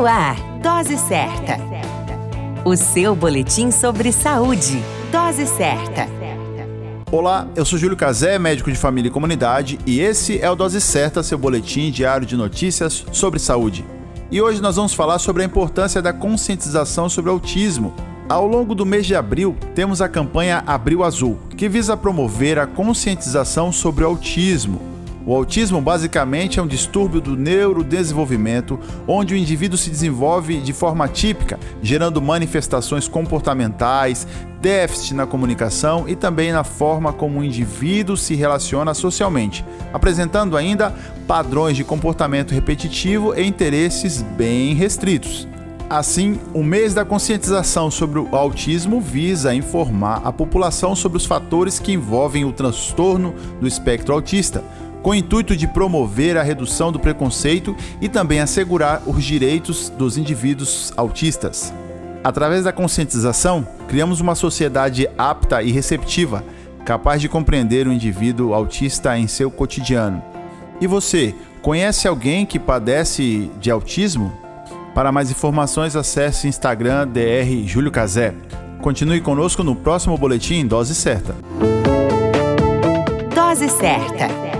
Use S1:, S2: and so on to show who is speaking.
S1: No ar, Dose Certa. O seu boletim sobre saúde. Dose Certa.
S2: Olá, eu sou Júlio Cazé, médico de família e comunidade, e esse é o Dose Certa, seu boletim diário de notícias sobre saúde. E hoje nós vamos falar sobre a importância da conscientização sobre autismo. Ao longo do mês de abril, temos a campanha Abril Azul, que visa promover a conscientização sobre o autismo o autismo basicamente é um distúrbio do neurodesenvolvimento, onde o indivíduo se desenvolve de forma típica, gerando manifestações comportamentais, déficit na comunicação e também na forma como o indivíduo se relaciona socialmente, apresentando ainda padrões de comportamento repetitivo e interesses bem restritos. Assim, o mês da conscientização sobre o autismo visa informar a população sobre os fatores que envolvem o transtorno do espectro autista com o intuito de promover a redução do preconceito e também assegurar os direitos dos indivíduos autistas. Através da conscientização, criamos uma sociedade apta e receptiva, capaz de compreender o indivíduo autista em seu cotidiano. E você, conhece alguém que padece de autismo? Para mais informações, acesse Instagram DR Júlio Cazé. Continue conosco no próximo boletim Dose Certa.
S1: Dose Certa